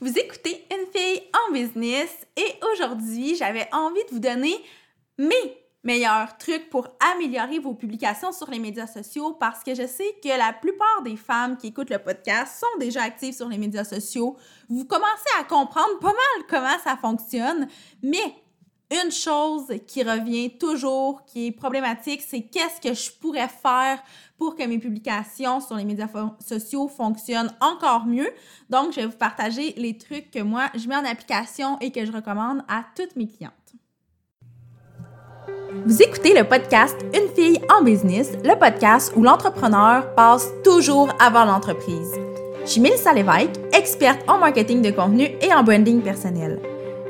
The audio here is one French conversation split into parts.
Vous écoutez Une fille en business et aujourd'hui, j'avais envie de vous donner mes meilleurs trucs pour améliorer vos publications sur les médias sociaux parce que je sais que la plupart des femmes qui écoutent le podcast sont déjà actives sur les médias sociaux. Vous commencez à comprendre pas mal comment ça fonctionne, mais une chose qui revient toujours, qui est problématique, c'est qu'est-ce que je pourrais faire pour que mes publications sur les médias sociaux fonctionnent encore mieux. Donc, je vais vous partager les trucs que moi, je mets en application et que je recommande à toutes mes clientes. Vous écoutez le podcast Une fille en business, le podcast où l'entrepreneur passe toujours avant l'entreprise. Je suis Mélissa Lévesque, experte en marketing de contenu et en branding personnel.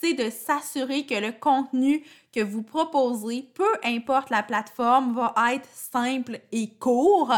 c'est de s'assurer que le contenu que vous proposez, peu importe la plateforme, va être simple et court.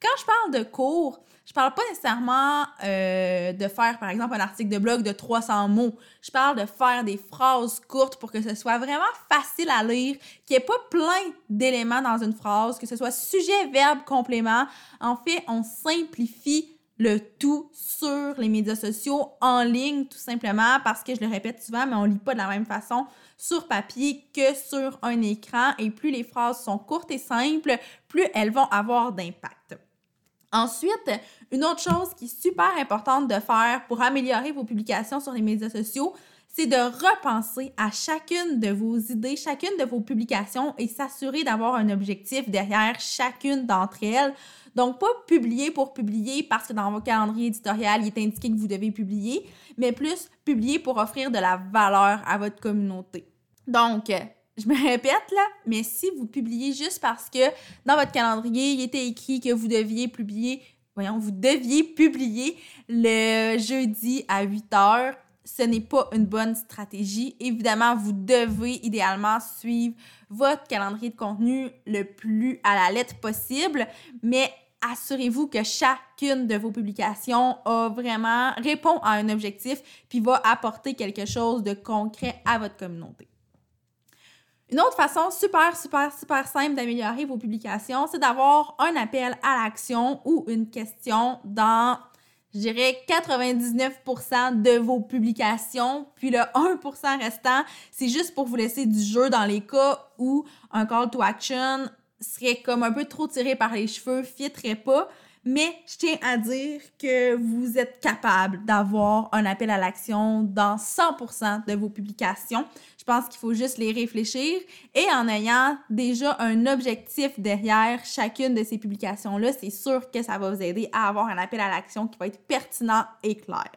Quand je parle de court, je parle pas nécessairement euh, de faire, par exemple, un article de blog de 300 mots. Je parle de faire des phrases courtes pour que ce soit vraiment facile à lire, qu'il n'y ait pas plein d'éléments dans une phrase, que ce soit sujet, verbe, complément. En fait, on simplifie le tout sur les médias sociaux, en ligne, tout simplement, parce que je le répète souvent, mais on lit pas de la même façon sur papier que sur un écran. Et plus les phrases sont courtes et simples, plus elles vont avoir d'impact. Ensuite, une autre chose qui est super importante de faire pour améliorer vos publications sur les médias sociaux, c'est de repenser à chacune de vos idées, chacune de vos publications et s'assurer d'avoir un objectif derrière chacune d'entre elles. Donc, pas publier pour publier parce que dans vos calendriers éditorial, il est indiqué que vous devez publier, mais plus publier pour offrir de la valeur à votre communauté. Donc, je me répète là, mais si vous publiez juste parce que dans votre calendrier, il était écrit que vous deviez publier, voyons, vous deviez publier le jeudi à 8 heures, ce n'est pas une bonne stratégie. Évidemment, vous devez idéalement suivre votre calendrier de contenu le plus à la lettre possible, mais assurez-vous que chacune de vos publications a vraiment répond à un objectif puis va apporter quelque chose de concret à votre communauté. Une autre façon super, super, super simple d'améliorer vos publications, c'est d'avoir un appel à l'action ou une question dans je dirais 99% de vos publications, puis le 1% restant, c'est juste pour vous laisser du jeu dans les cas où un call to action serait comme un peu trop tiré par les cheveux, fitterait pas. Mais je tiens à dire que vous êtes capable d'avoir un appel à l'action dans 100% de vos publications. Je pense qu'il faut juste les réfléchir et en ayant déjà un objectif derrière chacune de ces publications-là, c'est sûr que ça va vous aider à avoir un appel à l'action qui va être pertinent et clair.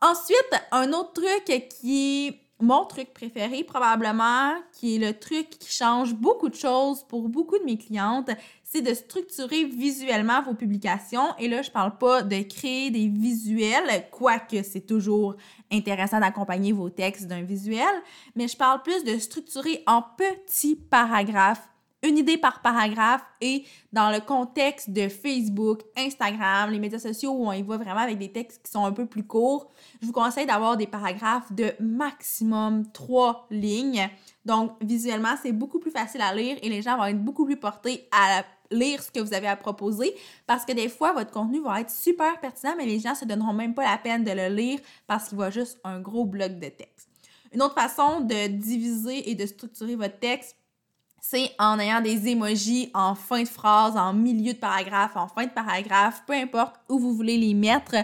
Ensuite, un autre truc qui mon truc préféré probablement, qui est le truc qui change beaucoup de choses pour beaucoup de mes clientes, c'est de structurer visuellement vos publications. Et là, je parle pas de créer des visuels, quoique c'est toujours intéressant d'accompagner vos textes d'un visuel, mais je parle plus de structurer en petits paragraphes une idée par paragraphe et dans le contexte de Facebook, Instagram, les médias sociaux où on y voit vraiment avec des textes qui sont un peu plus courts, je vous conseille d'avoir des paragraphes de maximum trois lignes. Donc, visuellement, c'est beaucoup plus facile à lire et les gens vont être beaucoup plus portés à lire ce que vous avez à proposer parce que des fois, votre contenu va être super pertinent, mais les gens se donneront même pas la peine de le lire parce qu'il voit juste un gros bloc de texte. Une autre façon de diviser et de structurer votre texte, c'est en ayant des emojis en fin de phrase, en milieu de paragraphe, en fin de paragraphe, peu importe où vous voulez les mettre.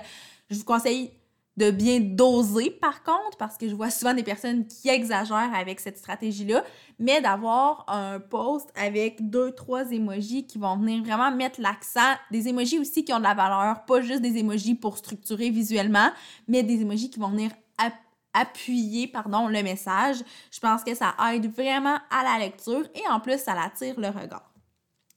Je vous conseille de bien doser par contre, parce que je vois souvent des personnes qui exagèrent avec cette stratégie-là, mais d'avoir un post avec deux, trois emojis qui vont venir vraiment mettre l'accent, des emojis aussi qui ont de la valeur, pas juste des emojis pour structurer visuellement, mais des emojis qui vont venir pardon, le message. Je pense que ça aide vraiment à la lecture et en plus, ça attire le regard.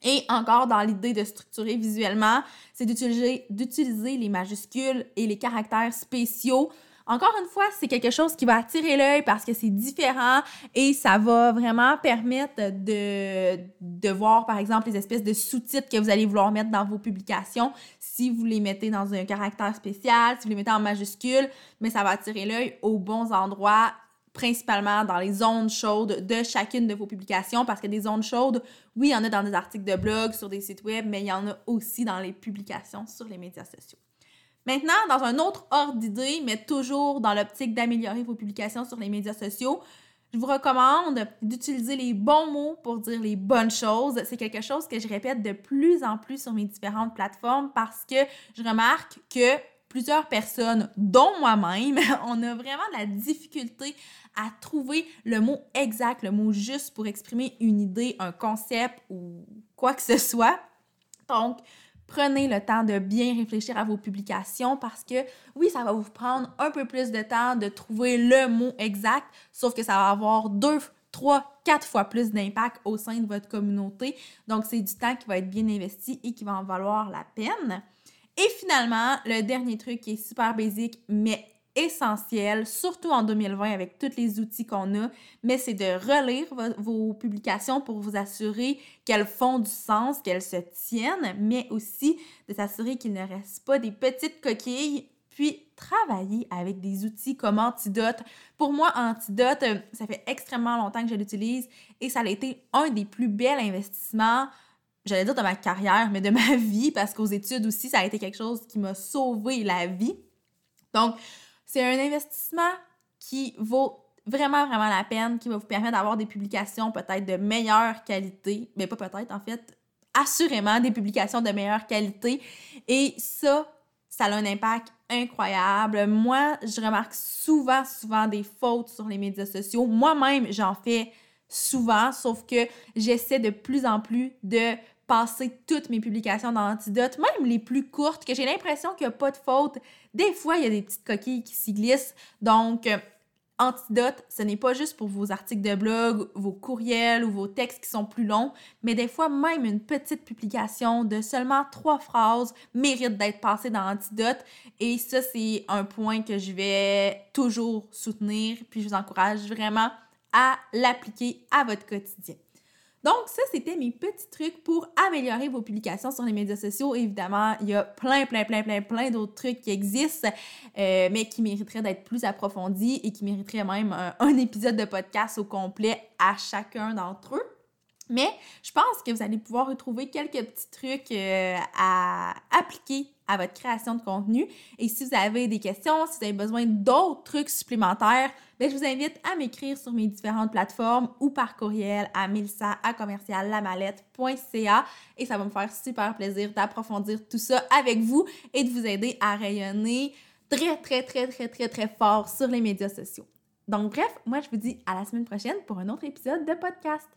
Et encore dans l'idée de structurer visuellement, c'est d'utiliser les majuscules et les caractères spéciaux. Encore une fois, c'est quelque chose qui va attirer l'œil parce que c'est différent et ça va vraiment permettre de, voir, par exemple, les espèces de sous-titres que vous allez vouloir mettre dans vos publications. Si vous les mettez dans un caractère spécial, si vous les mettez en majuscule, mais ça va attirer l'œil aux bons endroits principalement dans les zones chaudes de chacune de vos publications parce que des zones chaudes, oui, il y en a dans des articles de blog, sur des sites web, mais il y en a aussi dans les publications sur les médias sociaux. Maintenant, dans un autre ordre d'idée, mais toujours dans l'optique d'améliorer vos publications sur les médias sociaux, je vous recommande d'utiliser les bons mots pour dire les bonnes choses. C'est quelque chose que je répète de plus en plus sur mes différentes plateformes parce que je remarque que plusieurs personnes, dont moi-même, on a vraiment de la difficulté à trouver le mot exact, le mot juste pour exprimer une idée, un concept ou quoi que ce soit. Donc, prenez le temps de bien réfléchir à vos publications parce que oui, ça va vous prendre un peu plus de temps de trouver le mot exact, sauf que ça va avoir deux, trois, quatre fois plus d'impact au sein de votre communauté. Donc, c'est du temps qui va être bien investi et qui va en valoir la peine. Et finalement, le dernier truc qui est super basique, mais essentiel, surtout en 2020 avec tous les outils qu'on a, mais c'est de relire vos publications pour vous assurer qu'elles font du sens, qu'elles se tiennent, mais aussi de s'assurer qu'il ne reste pas des petites coquilles, puis travailler avec des outils comme Antidote. Pour moi, Antidote, ça fait extrêmement longtemps que je l'utilise et ça a été un des plus bels investissements j'allais dire de ma carrière, mais de ma vie, parce qu'aux études aussi, ça a été quelque chose qui m'a sauvé la vie. Donc, c'est un investissement qui vaut vraiment, vraiment la peine, qui va vous permettre d'avoir des publications peut-être de meilleure qualité, mais pas peut-être, en fait, assurément des publications de meilleure qualité. Et ça, ça a un impact incroyable. Moi, je remarque souvent, souvent des fautes sur les médias sociaux. Moi-même, j'en fais souvent, sauf que j'essaie de plus en plus de toutes mes publications dans Antidote, même les plus courtes, que j'ai l'impression qu'il n'y a pas de faute. Des fois, il y a des petites coquilles qui s'y glissent. Donc, euh, Antidote, ce n'est pas juste pour vos articles de blog, vos courriels ou vos textes qui sont plus longs, mais des fois, même une petite publication de seulement trois phrases mérite d'être passée dans Antidote. Et ça, c'est un point que je vais toujours soutenir. Puis, je vous encourage vraiment à l'appliquer à votre quotidien. Donc, ça, c'était mes petits trucs pour améliorer vos publications sur les médias sociaux. Évidemment, il y a plein, plein, plein, plein, plein d'autres trucs qui existent, euh, mais qui mériteraient d'être plus approfondis et qui mériteraient même un, épisode de podcast au complet à chacun d'entre eux. Mais je pense que vous allez pouvoir retrouver quelques petits trucs euh, à appliquer à votre création de contenu. Et si vous avez des questions, si vous avez besoin d'autres trucs supplémentaires, bien, je vous invite à m'écrire sur mes différentes plateformes ou par courriel à milsa à et ça va me faire super plaisir d'approfondir tout ça avec vous et de vous aider à rayonner très, très, très, très, très, très fort sur les médias sociaux. Donc, bref, moi, je vous dis à la semaine prochaine pour un autre épisode de podcast.